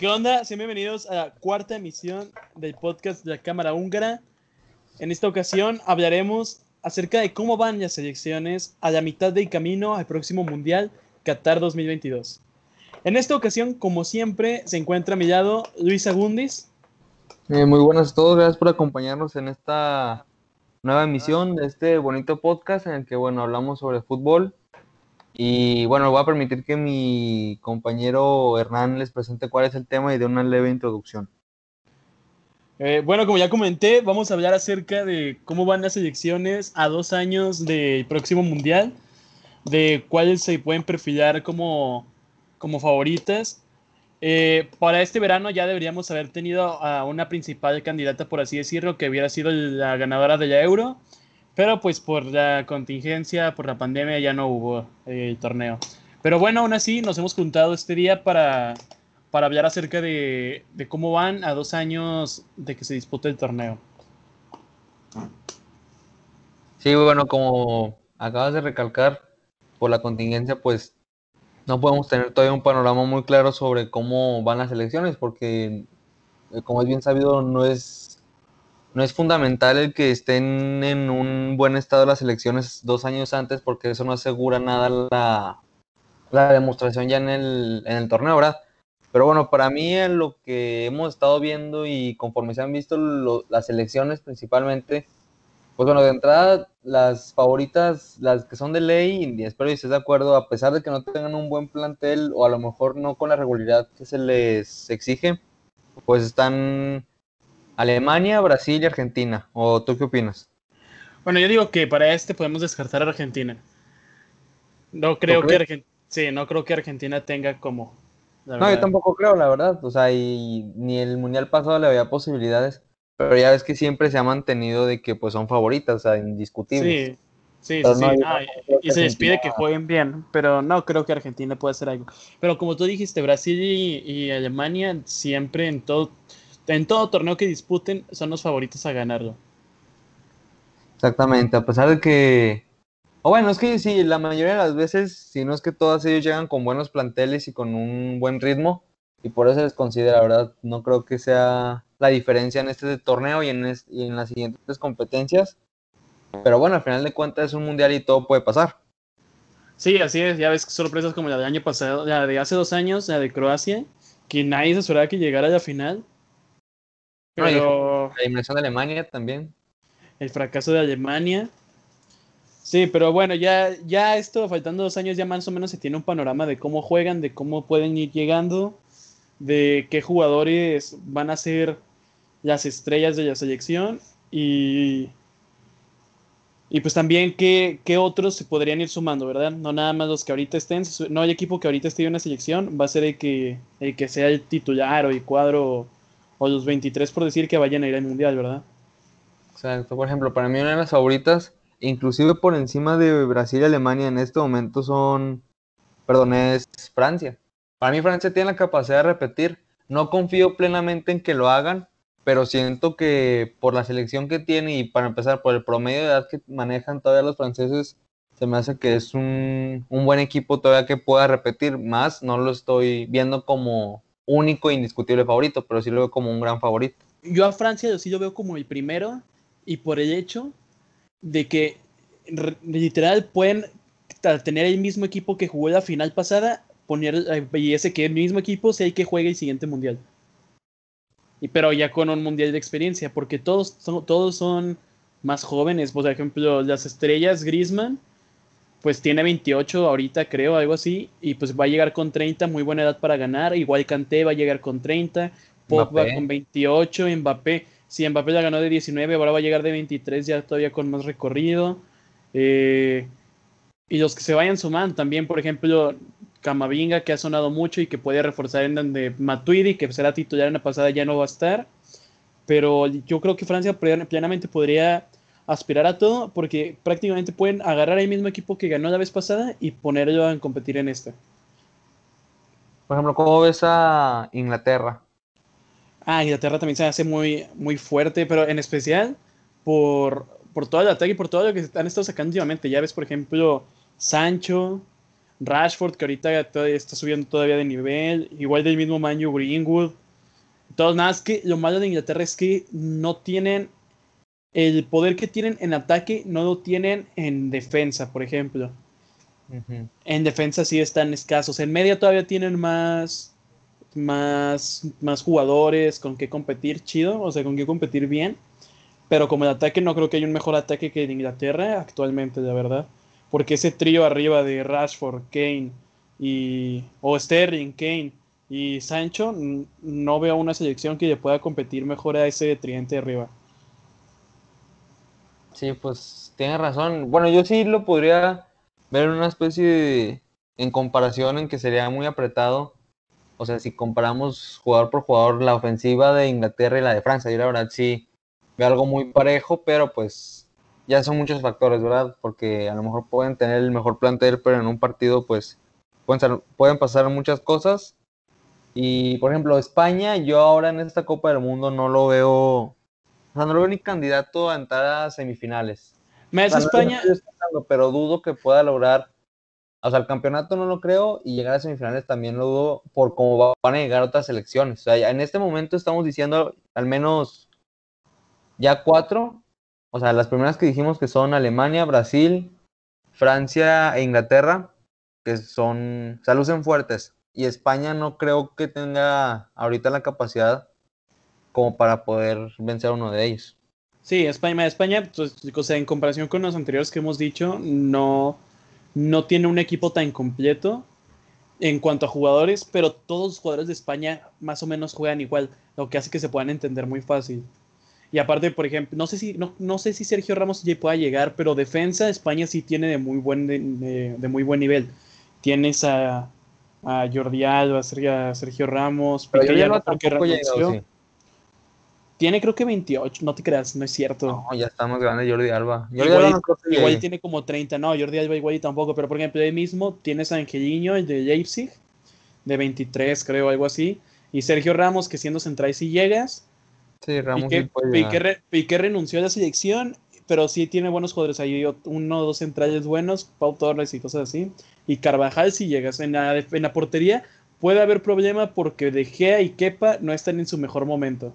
¿Qué onda? Sean bienvenidos a la cuarta emisión del podcast de la Cámara Húngara. En esta ocasión hablaremos acerca de cómo van las elecciones a la mitad del camino al próximo Mundial Qatar 2022. En esta ocasión, como siempre, se encuentra a mi lado Luis Agundis. Eh, muy buenas a todos, gracias por acompañarnos en esta nueva emisión de este bonito podcast en el que, bueno, hablamos sobre fútbol. Y bueno, voy a permitir que mi compañero Hernán les presente cuál es el tema y dé una leve introducción. Eh, bueno, como ya comenté, vamos a hablar acerca de cómo van las elecciones a dos años del próximo mundial, de cuáles se pueden perfilar como, como favoritas. Eh, para este verano ya deberíamos haber tenido a una principal candidata, por así decirlo, que hubiera sido la ganadora de la Euro, pero pues por la contingencia, por la pandemia ya no hubo eh, el torneo. Pero bueno, aún así nos hemos juntado este día para, para hablar acerca de, de cómo van a dos años de que se dispute el torneo. Sí, bueno, como acabas de recalcar, por la contingencia, pues no podemos tener todavía un panorama muy claro sobre cómo van las elecciones, porque eh, como es bien sabido, no es no es fundamental el que estén en un buen estado las elecciones dos años antes, porque eso no asegura nada la, la demostración ya en el, en el torneo, ¿verdad? Pero bueno, para mí en lo que hemos estado viendo y conforme se han visto las elecciones principalmente, pues bueno, de entrada las favoritas, las que son de ley, y espero que estés de acuerdo, a pesar de que no tengan un buen plantel o a lo mejor no con la regularidad que se les exige, pues están Alemania, Brasil y Argentina. ¿O tú qué opinas? Bueno, yo digo que para este podemos descartar a Argentina. No creo que Argentina, sí, no creo que Argentina tenga como. No, yo tampoco creo, la verdad. O sea, y ni el mundial pasado le había posibilidades. Pero ya ves que siempre se ha mantenido de que pues son favoritas, o sea, indiscutibles. Sí, sí, sí. y, se despide que jueguen bien, pero no creo que Argentina pueda hacer algo. Pero como tú dijiste, Brasil y Alemania siempre en todo en todo torneo que disputen son los favoritos a ganarlo. Exactamente, a pesar de que, o bueno, es que sí, la mayoría de las veces, si no es que todas ellos llegan con buenos planteles y con un buen ritmo, y por eso les considera, ¿verdad? No creo que sea la diferencia en este torneo y en, y en las siguientes competencias. Pero bueno, al final de cuentas es un mundial y todo puede pasar. Sí, así es. Ya ves sorpresas como la del año pasado, la de hace dos años, la de Croacia, que nadie se esperaba que llegara a la final. Pero... La eliminación de Alemania también. El fracaso de Alemania. Sí, pero bueno, ya, ya esto, faltando dos años, ya más o menos se tiene un panorama de cómo juegan, de cómo pueden ir llegando, de qué jugadores van a ser las estrellas de la selección y, y pues también qué, qué, otros se podrían ir sumando, ¿verdad? No nada más los que ahorita estén, no hay equipo que ahorita esté en una selección, va a ser el que, el que sea el titular o el cuadro o los 23 por decir que vayan a ir al mundial, ¿verdad? Exacto, por ejemplo, para mí una de las favoritas, inclusive por encima de Brasil y Alemania en este momento son, perdón, es Francia. Para mí Francia tiene la capacidad de repetir. No confío plenamente en que lo hagan, pero siento que por la selección que tiene y para empezar por el promedio de edad que manejan todavía los franceses, se me hace que es un, un buen equipo todavía que pueda repetir más. No lo estoy viendo como único e indiscutible favorito, pero sí lo veo como un gran favorito. Yo a Francia sí lo veo como el primero y por el hecho de que literal pueden tener el mismo equipo que jugó la final pasada, poner eh, y ese que el mismo equipo sea el que juegue el siguiente mundial. Y pero ya con un mundial de experiencia, porque todos son, todos son más jóvenes. Por ejemplo, las estrellas Griezmann pues tiene 28 ahorita, creo, algo así, y pues va a llegar con 30, muy buena edad para ganar. Igual Kanté va a llegar con 30, Pogba con 28, Mbappé, si Mbappé ya ganó de 19, ahora va a llegar de 23, ya todavía con más recorrido. Eh, y los que se vayan sumando también, por ejemplo, Camavinga, que ha sonado mucho y que puede reforzar en donde Matuidi, que será titular en la pasada, ya no va a estar. Pero yo creo que Francia plenamente podría aspirar a todo porque prácticamente pueden agarrar el mismo equipo que ganó la vez pasada y ponerlo a competir en este. Por ejemplo, ¿cómo ves a Inglaterra? Ah, Inglaterra también se hace muy, muy fuerte, pero en especial por, todo el ataque y por todo lo que han estado sacando últimamente. Ya ves, por ejemplo, Sancho, Rashford, que ahorita está subiendo todavía de nivel, igual del mismo Manu Greenwood. Entonces, nada, es que lo malo de Inglaterra es que no tienen el poder que tienen en ataque, no lo tienen en defensa, por ejemplo. En defensa sí están escasos. En media todavía tienen más, más, más jugadores con que competir chido, o sea, con que competir bien. Pero como el ataque no creo que haya un mejor ataque que en Inglaterra actualmente, la verdad. Porque ese trío arriba de Rashford, Kane y... o Sterling, Kane y Sancho, no veo una selección que le pueda competir mejor a ese triente arriba. Sí, pues tiene razón. Bueno, yo sí lo podría ver una especie de... en comparación en que sería muy apretado. O sea, si comparamos jugador por jugador la ofensiva de Inglaterra y la de Francia, yo la verdad sí algo muy parejo, pero pues ya son muchos factores, ¿verdad? Porque a lo mejor pueden tener el mejor plantel, pero en un partido pues pueden, pueden pasar muchas cosas. Y por ejemplo, España, yo ahora en esta Copa del Mundo no lo veo, lo veo ni candidato a entrar a semifinales. Me España. pero dudo que pueda lograr, o sea, el campeonato no lo creo y llegar a semifinales también lo dudo por cómo van a llegar otras selecciones. O sea, en este momento estamos diciendo al menos ya cuatro, o sea, las primeras que dijimos que son Alemania, Brasil, Francia e Inglaterra, que son, o sea, lucen fuertes. Y España no creo que tenga ahorita la capacidad como para poder vencer a uno de ellos. Sí, España, España, pues, o sea, en comparación con los anteriores que hemos dicho, no, no tiene un equipo tan completo en cuanto a jugadores, pero todos los jugadores de España más o menos juegan igual, lo que hace que se puedan entender muy fácil. Y aparte, por ejemplo, no sé si, no, no sé si Sergio Ramos ya pueda llegar, pero defensa España sí tiene de muy buen, de, muy buen nivel. Tienes a, a Jordi Alba, a Sergio, Ramos, pero ya no llegado, Tiene creo que 28, no te creas, no es cierto. No, ya está más grande Jordi Alba. igual, tiene como 30, no, Jordi Alba igual y tampoco, pero por ejemplo, ahí mismo tienes a Angeliño, el de Leipzig, de 23 creo, algo así. Y Sergio Ramos, que siendo central si llegas, Sí, Ramos Piqué, renunció a la selección, pero sí tiene buenos jugadores ahí, uno o dos centrales buenos, Pau Torres y cosas así. Y Carvajal, si llegas en la, en la portería, puede haber problema porque De Gea y Kepa no están en su mejor momento.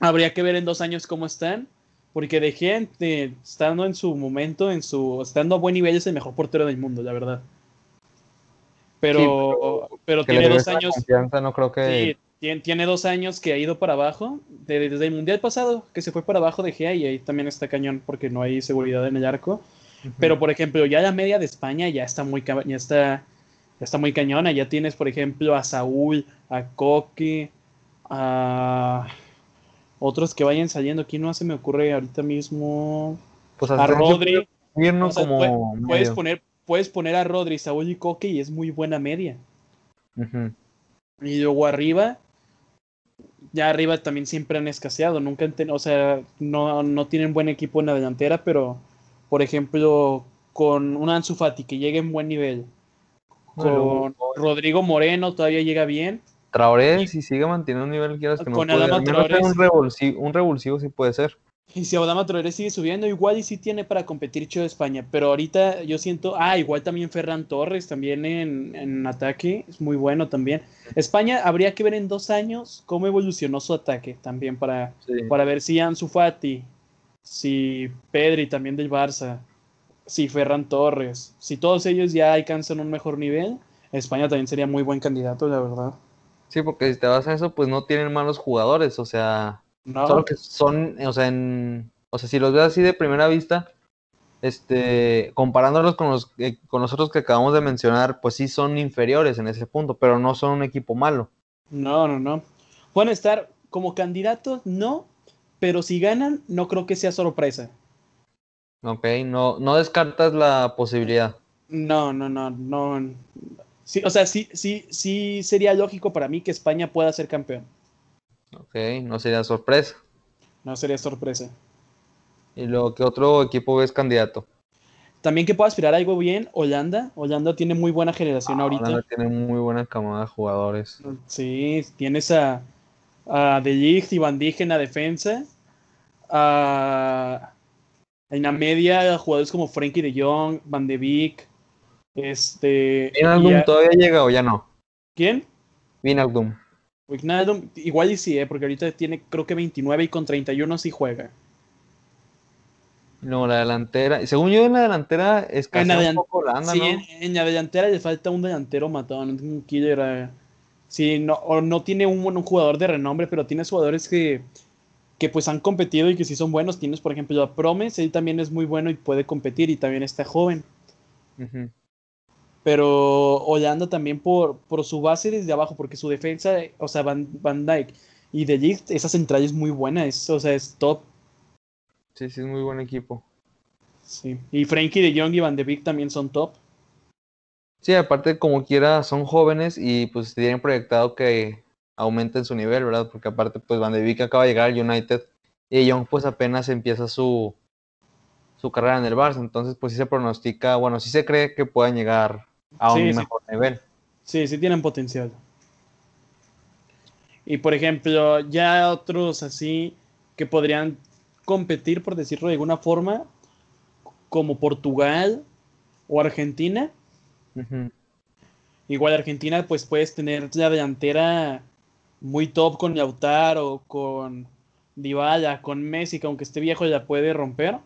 Habría que ver en dos años cómo están, porque De Gea, eh, estando en su momento, en su, estando a buen nivel, es el mejor portero del mundo, la verdad. Pero, pero, tiene dos años. no creo que tiene, dos años que ha ido para abajo, desde el Mundial pasado, que se fue para abajo de Gea y ahí también está cañón porque no hay seguridad en el arco. Pero, por ejemplo, ya la media de España ya está muy, ya está, ya está muy cañona. Ya tienes, por ejemplo, a Saúl, a Coque, a otros que vayan saliendo. Aquí no se me ocurre ahorita mismo. Pues a Rodri. puedes, poner, puedes poner a Rodri, Saúl y Coque y es muy buena media. Y luego arriba, ya arriba también siempre han escaseado, nunca han o sea, no, no, tienen buen equipo en la delantera, pero por ejemplo, con un Ansu Fati que llegue en buen nivel, con Rodrigo Moreno todavía llega bien. Traoré, si sigue manteniendo un nivel quieras que no puede, un revulsivo, un revulsivo sí puede ser. Y si Adama Traoré sigue subiendo, igual y sí tiene para competir Chido de España. Pero ahorita yo siento, ah, igual también Ferran Torres, también en, ataque, es muy bueno también. España habría que ver en dos años cómo evolucionó su ataque también para, para ver si Ansu Fati, si Pedri también del Barça, si Ferran Torres, si todos ellos ya alcanzan un mejor nivel, España también sería muy buen candidato, la verdad. Sí, porque si te vas a eso, pues no tienen malos jugadores, o sea, Solo que son, o sea, en, o sea, si los ves así de primera vista, este, comparándolos con los, eh, con los otros que acabamos de mencionar, pues sí son inferiores en ese punto, pero no son un equipo malo. No, no, no. Pueden estar como candidatos, no, pero si ganan, no creo que sea sorpresa. Ok, no, no descartas la posibilidad. No, no, no, no. Sí, o sea, sí, sí, sí sería lógico para mí que España pueda ser campeón. Ok, no sería sorpresa. No sería sorpresa. ¿Y lo que otro equipo es candidato? También que pueda aspirar a algo bien, Holanda. Holanda tiene muy buena generación ah, ahorita. Holanda tiene muy buena camada de jugadores. Sí, tienes a, a De Ligt y Van Dijk en la defensa. en la media, jugadores como Frankie de Jong, Van de Beek, Este. ¿Vinaldum todavía llega o ya no? ¿Quién? Vinaldum. Wijnaldum, igual y sí, ¿eh? porque ahorita tiene creo que 29 y con 31 sí juega. No, la delantera. Según yo, en la delantera En la un poco Holanda, sí, ¿no? en, en la delantera le falta un delantero matón, un killer. eh. Sí, no, o no tiene un, buen jugador de renombre, pero tiene jugadores que, que pues han competido y que sí son buenos. Tienes, por ejemplo, a Promes, él también es muy bueno y puede competir y también está joven. Pero Holanda también por, por su base desde abajo, porque su defensa, o sea, Van, Van Dijk y De Ligt, esa central es muy buena, es, o sea, es top. Sí, sí, es muy buen equipo. Sí. Y Frankie de Jong y Van de Beek también son top. Sí, aparte, como quiera, son jóvenes y pues tienen proyectado que aumenten su nivel, ¿verdad? Porque aparte, pues Van de Beek acaba de llegar al United y De Jong pues apenas empieza su, su carrera en el Barça. Entonces, pues sí se pronostica, bueno, sí se cree que puedan llegar a un Sí, sí. mejor nivel. Sí, sí tienen potencial. Y por ejemplo, ya otros así que podrían competir, por decirlo de alguna forma, como Portugal o Argentina. Igual Argentina, pues puedes tener la delantera muy top con Lautaro, con Dybala, con Messi, que aunque esté viejo ya puede romper.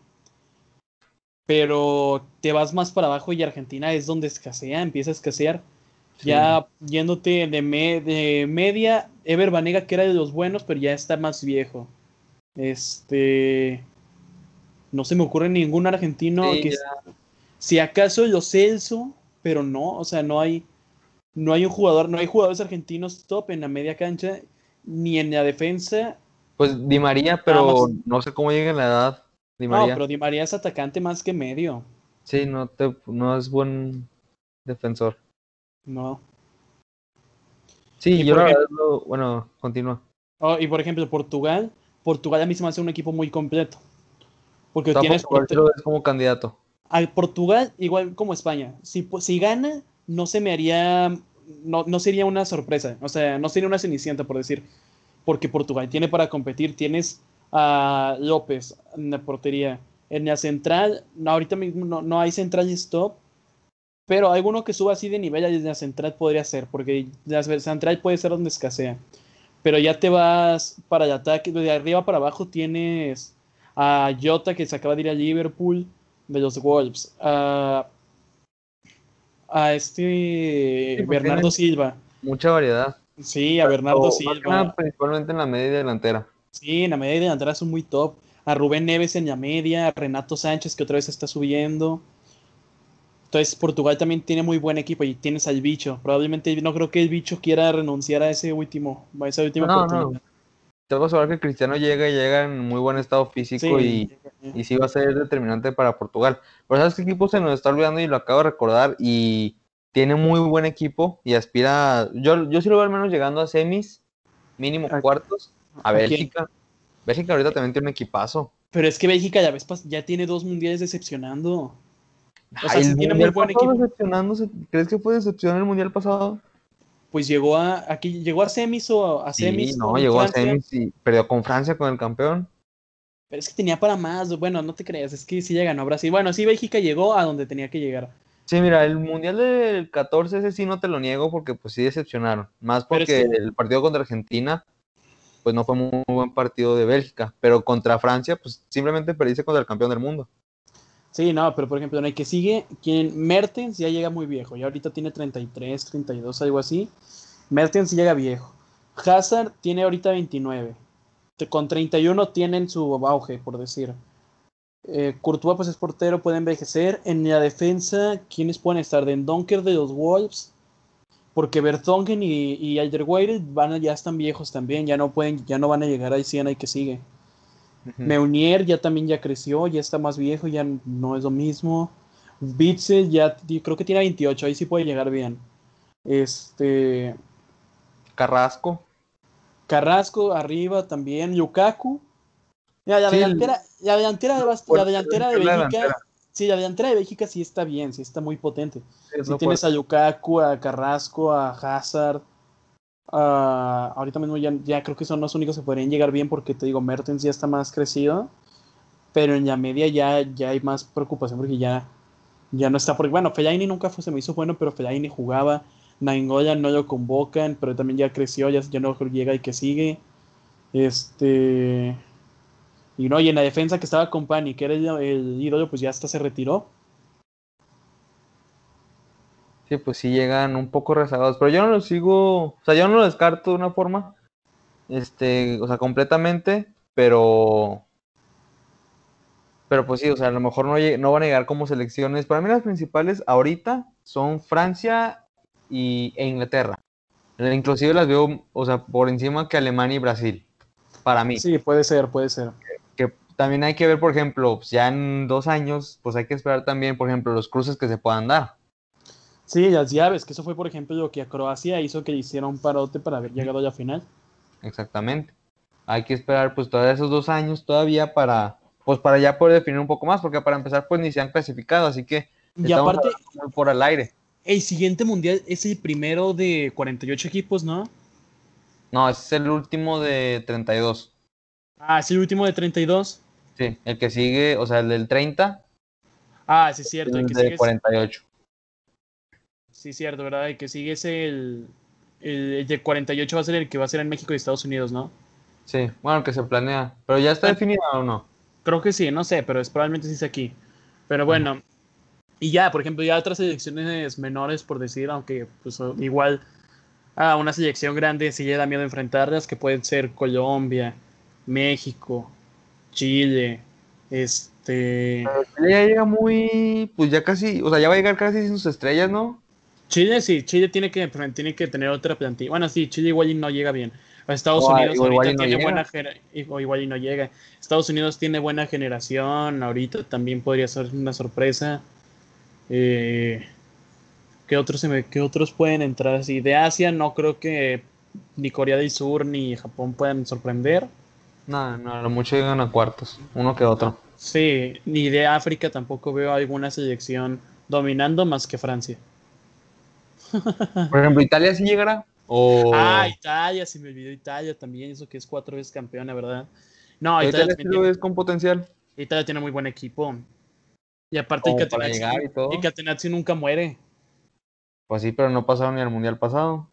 Pero te vas más para abajo y Argentina es donde escasea, empieza a escasear. Sí. Ya yéndote de, me- de media, Ever Banega, que era de los buenos, pero ya está más viejo. Este. No se me ocurre ningún argentino Sí, que. ya. Si acaso los Celso, pero no, o sea, no hay. No hay un jugador, no hay jugadores argentinos top en la media cancha, ni en la defensa. Pues Di María, pero no sé cómo llega en la edad. Di No, pero Di María es atacante más que medio. Sí, no, te, no es buen defensor. No. Sí, yo por la ejemplo- verdad, lo- bueno, continúa. Oh, y por ejemplo, Portugal. Portugal a mí se me hace un equipo muy completo. Porque sea, tienes Portugal ves como candidato. al Portugal, igual como España. Si, si gana, no se me haría. No, no sería una sorpresa. O sea, no sería una cenicienta, por decir. Porque Portugal tiene para competir. Tienes a López en la portería. En la central, no, ahorita mismo no, no hay centrales top. Pero alguno que suba así de nivel en la central podría ser. Porque la central puede ser donde escasea. Pero ya te vas para el ataque. De arriba para abajo tienes a Jota que se acaba de ir a Liverpool de los Wolves. A, a este Sí, Bernardo Silva. Mucha variedad. Sí, a Bernardo nada, Silva. principalmente en la media delantera. Sí, en la media y delantera son muy top. A Rubén Neves en la media, a Renato Sánchez que otra vez está subiendo. Entonces Portugal también tiene muy buen equipo y tienes al bicho. Probablemente no creo que el bicho quiera renunciar a ese último, a esa última No, no. oportunidad. Te vas a ver que Cristiano llega y llega en muy buen estado físico Sí. y, y sí va a ser determinante para Portugal. Pero ¿sabes qué equipo se nos está olvidando y lo acabo de recordar? Y tiene muy buen equipo y aspira, yo, yo sí lo veo al menos llegando a semis, mínimo ¿A- cuartos, a? Bélgica. Bélgica ahorita también tiene un equipazo. Pero es que Bélgica ya, ves, ya tiene dos mundiales decepcionando. O sea, Ay, sí el tiene muy buen equipo. ¿Crees que fue decepción el mundial pasado? Pues llegó a aquí llegó a semis o a Sí, semis no, con llegó Francia, a semis y perdió con Francia, con el campeón. pero es que tenía para más. Bueno, no te creas, es que sí ya ganó Brasil. Bueno, sí Bélgica llegó a donde tenía que llegar. Sí, mira, el mundial del 14 ese sí no te lo niego porque pues sí decepcionaron. Más es porque que- el partido contra Argentina pues no fue muy buen partido de Bélgica, pero contra Francia pues simplemente perdiste contra el campeón del mundo. Sí, no, pero por ejemplo, en el que sigue, quien Mertens ya llega muy viejo, ya ahorita tiene 33, 32, algo así. Mertens llega viejo. Hazard tiene ahorita 29. Te- Con 31 tienen su auge, por decir. Eh, Courtois pues es portero, puede envejecer. En la defensa, ¿quiénes pueden estar? Den Donker de los Wolves. Porque Bertongen y, y Alderweireld van ya están viejos también, ya no pueden, ya no van a llegar al 100 hay que sigue. Meunier ya también ya creció, ya está más viejo, ya no es lo mismo. Bitzel ya creo que tiene 28, ahí sí puede llegar bien. Este Carrasco. Carrasco arriba también, Lukaku. Mira, la Sí, el- delantera, la delantera de, la delantera Bélgica, sí, la delantera de Bélgica sí está bien, sí está muy potente. Si lo tienes a Lukaku, a Carrasco, a Hazard, a- ahorita mismo ya, ya creo que son los únicos que podrían llegar bien porque te digo, Mertens ya está más crecido, pero en la media ya, ya hay más preocupación porque ya ya no está, porque bueno, Fellaini nunca fue, se me hizo bueno, pero Fellaini jugaba, Nainggoya no lo convocan, pero también ya creció, ya, ya no llega y que sigue. Este. Y no, y en la defensa que estaba con Pani, que era el, ídolo, pues ya hasta se retiró. Sí, pues sí llegan un poco rezagados, pero yo no lo sigo, o sea, yo no lo descarto de una forma, este, o sea, completamente, pero, pero pues sí, o sea, a lo mejor no, no van a llegar como selecciones. Para mí las principales ahorita son Francia y, e Inglaterra. Inclusive las veo, o sea, por encima que Alemania y Brasil, para mí. Sí, puede ser, puede ser. Que también hay que ver, por ejemplo, ya en dos años, pues hay que esperar también, por ejemplo, los cruces que se puedan dar. Sí, las llaves, que eso fue, por ejemplo, lo que a Croacia hizo que le hiciera un parote para haber llegado a la final. Exactamente. Hay que esperar, pues, todos esos dos años todavía para, pues, para ya poder definir un poco más, porque para empezar, pues, ni se han clasificado, así que y aparte, por al aire. El siguiente mundial es el primero de 48 equipos, ¿no? No, es el último de 32. Ah, es el último de 32. Sí, el que sigue, o sea, el del 30. Ah, sí, es cierto. El, que de 48. Sí, cierto, ¿verdad? El que sigue es el, el, de 48 va a ser el que va a ser en México y Estados Unidos, ¿no? Sí, bueno, que se planea. ¿Pero ya está ah, definido o no? Creo que sí, no sé, pero es, probablemente sí es aquí. Pero bueno, y ya, por ejemplo, ya otras selecciones menores, por decir, aunque pues igual a una selección grande sí le da miedo enfrentarlas, que pueden ser Colombia, México, Chile, este... Chile ya llega muy, pues ya casi, o sea, ya va a llegar casi sin sus estrellas, ¿no? Chile sí, Chile tiene que, tiene que tener otra plantilla. Bueno, sí, Chile igual y no llega bien. Estados Unidos ahorita tiene buena igual y no llega. Estados Unidos tiene buena generación, ahorita también podría ser una sorpresa. Eh, ¿qué, otros se me, ¿Qué otros pueden entrar así? De Asia no creo que ni Corea del Sur ni Japón puedan sorprender. No, no, a lo mucho llegan a cuartos, uno que otro. Sí, ni de África tampoco veo alguna selección dominando más que Francia. Por ejemplo, ¿Italia sí llegará? O... Ah, Italia, se me olvidó Italia también, eso que es cuatro veces campeona, ¿verdad? No, Italia, Italia es con potencial. Italia tiene muy buen equipo. Y aparte, Catenazzi nunca muere. Pues sí, pero no pasaron ni al mundial pasado.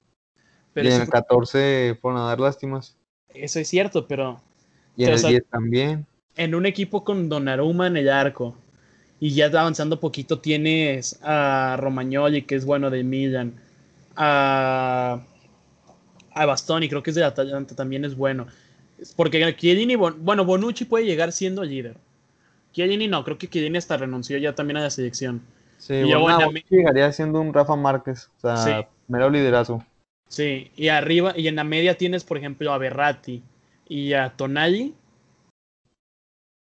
y en el 14 fueron a dar lástimas. Eso es cierto, pero. Y en el 10 también. En un equipo con Donnarumma en el arco. Y ya avanzando poquito tienes a Romagnoli, que es bueno de Milan. A, a Bastoni, creo que es de Atalanta, también es bueno. Porque Chiellini, bueno, Bonucci puede llegar siendo líder Chiellini no, creo que Chiellini hasta renunció ya también a la selección. Sí, y bueno, llegaría siendo un Rafa Márquez, o sea, sí. mero liderazgo. Sí, y arriba, y en la media tienes, por ejemplo, a Berratti y a Tonali.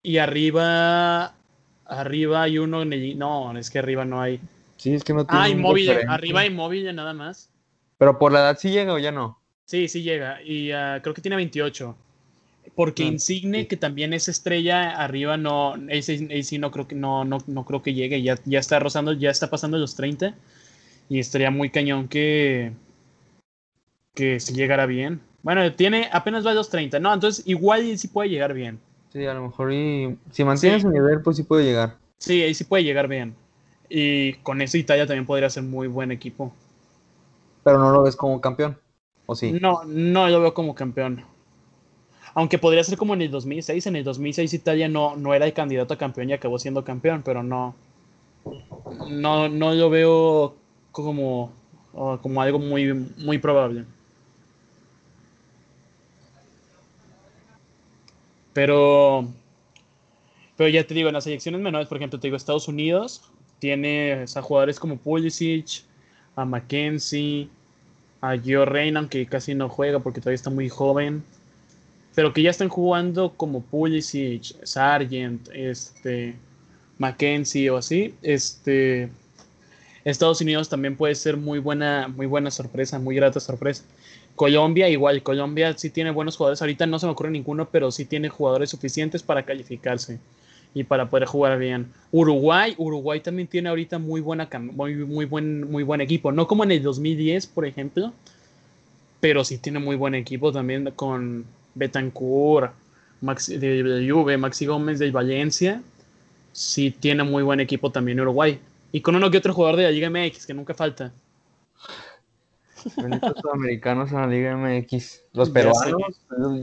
Y arriba, arriba hay uno, no, es que arriba no hay. Sí, es que no tiene. Ah, inmóvil, arriba inmóvil nada más. Pero por la edad sí llega o ya no. Sí, sí llega, y uh, creo que tiene 28. Porque Insigne, que también es estrella, arriba no, ese, sí no creo que no, no, no creo que llegue, ya, ya está rozando, ya está pasando los 30 y estaría muy cañón que que si llegara bien. Bueno, tiene apenas va a los 30, no, entonces igual sí puede llegar bien. Sí, a lo mejor y si mantiene su nivel, pues sí puede llegar. Sí, ahí sí puede llegar bien. Y con eso Italia también podría ser muy buen equipo. Pero no lo ves como campeón, ¿o sí? No, no lo veo como campeón. Aunque podría ser como en el 2006. En el 2006 Italia no, no era el candidato a campeón y acabó siendo campeón, pero no. No, no lo veo como, como algo muy, muy probable. Pero, pero ya te digo, en las selecciones menores, por ejemplo, te digo, Estados Unidos tiene a jugadores como Pulisic, a Mackenzie, a Gio Reina, aunque casi no juega porque todavía está muy joven pero que ya están jugando como Pulisic, Sargent, este, Mackenzie o así, este, Estados Unidos también puede ser muy buena, muy buena sorpresa, muy grata sorpresa. Colombia igual, Colombia sí tiene buenos jugadores, ahorita no se me ocurre ninguno, pero sí tiene jugadores suficientes para calificarse y para poder jugar bien. Uruguay, Uruguay también tiene ahorita muy buena muy, muy buen muy buen equipo, no como en el 2010, por ejemplo, pero sí tiene muy buen equipo también con Betancourt, Maxi, de, Juve, Maxi Gómez de Valencia, sí tiene muy buen equipo también Uruguay. Y con uno que otro jugador de la Liga MX, que nunca falta. Bonitos sudamericanos en la Liga MX. Los peruanos,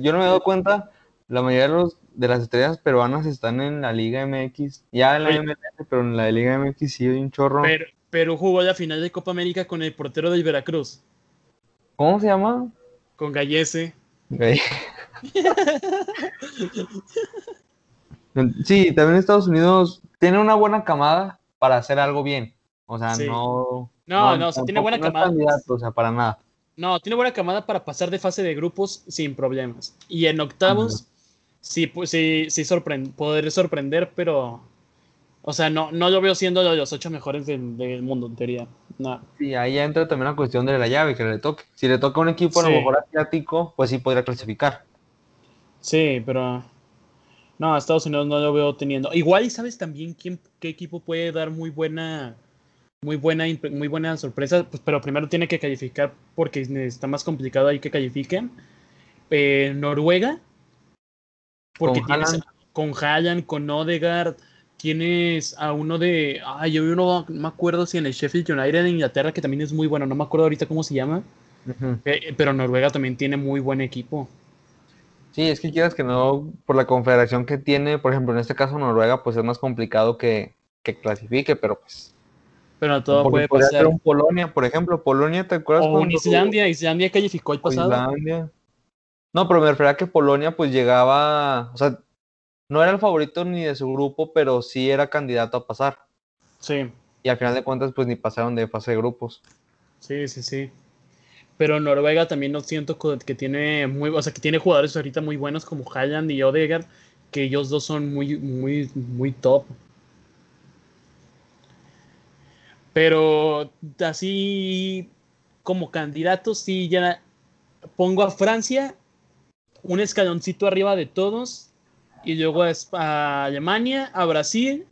yo no me he dado cuenta, la mayoría de, los, de las estrellas peruanas están en la Liga MX. Ya en la MLS, pero en la Liga MX sí hay un chorro. Pero, Perú jugó la final de Copa América con el portero del Veracruz. ¿Cómo se llama? Con Gallese. sí, también Estados Unidos tiene una buena camada para hacer algo bien. O sea, no. No, no, o sea, tiene buena camada. o sea, para nada. No, tiene buena camada para pasar de fase de grupos sin problemas. Y en octavos, sí, pues, sí, sí poder sorprender, pero. O sea, no, no lo veo siendo de los ocho mejores del, mundo, en teoría. No. Sí, ahí entra también la cuestión de la llave que le toque. Si le toca un equipo a lo mejor asiático, pues sí podría clasificar. Sí, pero. No, a Estados Unidos no lo veo teniendo. Igual, ¿y sabes también quién, qué equipo puede dar muy buena muy buena, muy buena sorpresa, pues, pero primero tiene que calificar porque está más complicado ahí que califiquen. Eh, Noruega, porque con tienes con Halland, con Odegaard, tienes a uno de, ay, yo uno, no me acuerdo si en el Sheffield United de Inglaterra, que también es muy bueno, no me acuerdo ahorita cómo se llama, eh, pero Noruega también tiene muy buen equipo. Sí, es que quieras que no, por la confederación que tiene, por ejemplo, en este caso Noruega, pues es más complicado que, que clasifique, pero pues pero todo puede pasar. Ser un Polonia, por ejemplo. Polonia, ¿te acuerdas? O un Islandia, Islandia calificó el pasado. Islandia. No, pero me refería a que Polonia pues llegaba, o sea, no era el favorito ni de su grupo, pero sí era candidato a pasar. Sí. Y al final de cuentas pues ni pasaron de fase de grupos. Sí, sí, sí. Pero Noruega también no siento que tiene muy, o sea, que tiene jugadores ahorita muy buenos como Halland y Odegaard, que ellos dos son muy, muy, muy top. Pero así como candidatos, sí, ya pongo a Francia un escaloncito arriba de todos y luego a Alemania, a Brasil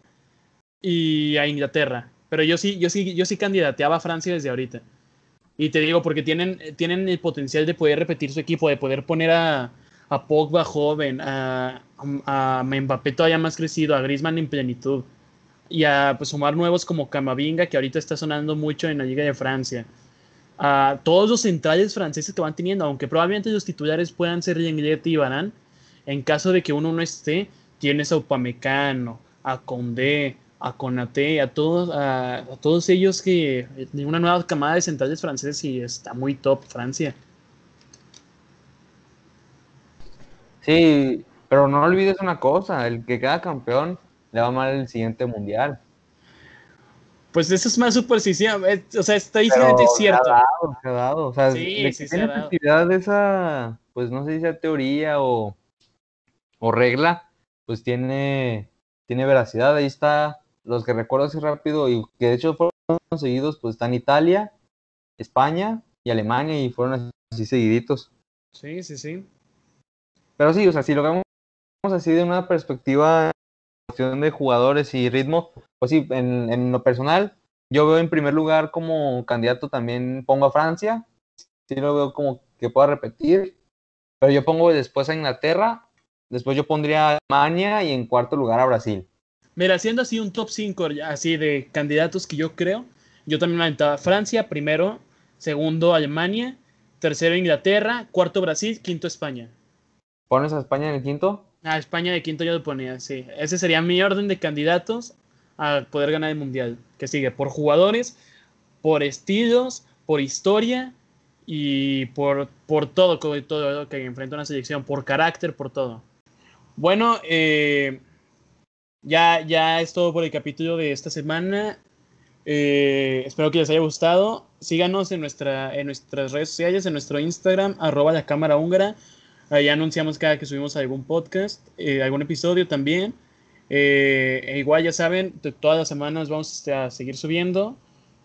y a Inglaterra. Pero yo sí, yo sí, yo sí candidateaba a Francia desde ahorita. Y te digo, porque tienen, tienen el potencial de poder repetir su equipo, de poder poner a, a Pogba joven, a, a, a Mbappé todavía más crecido, a Griezmann en plenitud y a pues, sumar nuevos como Camavinga, que ahorita está sonando mucho en la Liga de Francia. A todos los centrales franceses que van teniendo, aunque probablemente los titulares puedan ser Lenglet y Barán, en caso de que uno no esté, tienes a Upamecano, a Condé, a Conate, a todos, a, todos ellos que tienen una nueva camada de centrales franceses y está muy top Francia. Sí, pero no olvides una cosa, el que queda campeón le va mal el siguiente mundial. Pues eso es más superstición, o sea, estadísticamente es cierto. Se ha dado, se ha dado. O sea, sí, sí, tiene efectividad de esa, pues no sé si sea teoría o, o regla, pues tiene, tiene veracidad. Ahí está, los que recuerdo así rápido, y que de hecho fueron seguidos, pues están Italia, España y Alemania, y fueron así seguiditos. Sí, sí, sí. Pero sí, o sea, si lo vemos así de una perspectiva de jugadores y ritmo, pues sí, en, lo personal, yo veo en primer lugar como candidato también pongo a Francia, sí lo veo como que pueda repetir, pero yo pongo después a Inglaterra, después yo pondría a Alemania y en cuarto lugar a Brasil. Mira, haciendo así un top 5 así de candidatos que yo creo, yo también aventaba Francia primero, segundo Alemania, tercero Inglaterra, cuarto Brasil, quinto España. ¿Pones a España en el quinto? A España de quinto yo lo ponía, sí. Ese sería mi orden de candidatos a poder ganar el mundial. Que sigue por jugadores, por estilos, por historia y por, por todo, todo lo que enfrenta una selección, por carácter, por todo. Bueno, eh, ya, ya es todo por el capítulo de esta semana. Eh, espero que les haya gustado. Síganos en, nuestra, en nuestras redes sociales, en nuestro Instagram, arroba la cámara húngara. Ahí anunciamos cada que subimos algún podcast, eh, algún episodio también. Eh, e igual ya saben, todas las semanas vamos este, a seguir subiendo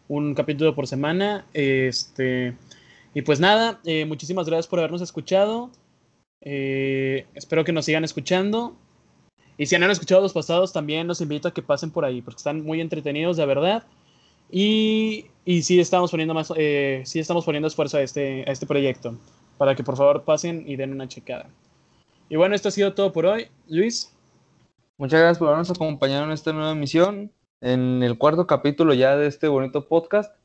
un capítulo por semana. Este, y pues nada, eh, muchísimas gracias por habernos escuchado. espero que nos sigan escuchando. Y si han escuchado los pasados, también los invito a que pasen por ahí, porque están muy entretenidos, de verdad. Y, y sí estamos poniendo más, sí estamos poniendo esfuerzo a este, a este proyecto para que por favor pasen y den una checada. Y bueno, esto ha sido todo por hoy. Luis. Muchas gracias por habernos acompañado en esta nueva emisión. en el cuarto capítulo ya de este bonito podcast.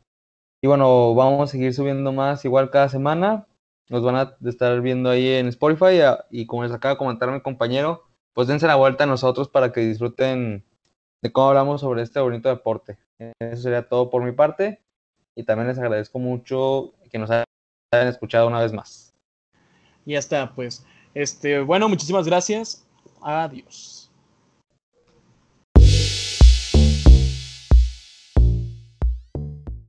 Y bueno, vamos a seguir subiendo más igual cada semana. Nos van a estar viendo ahí en Spotify y como les acaba de comentar mi compañero, pues dense la vuelta a nosotros para que disfruten de cómo hablamos sobre este bonito deporte. Eso sería todo por mi parte y también les agradezco mucho que nos hayan escuchado una vez más. Ya está, pues. Este, bueno, muchísimas gracias. Adiós.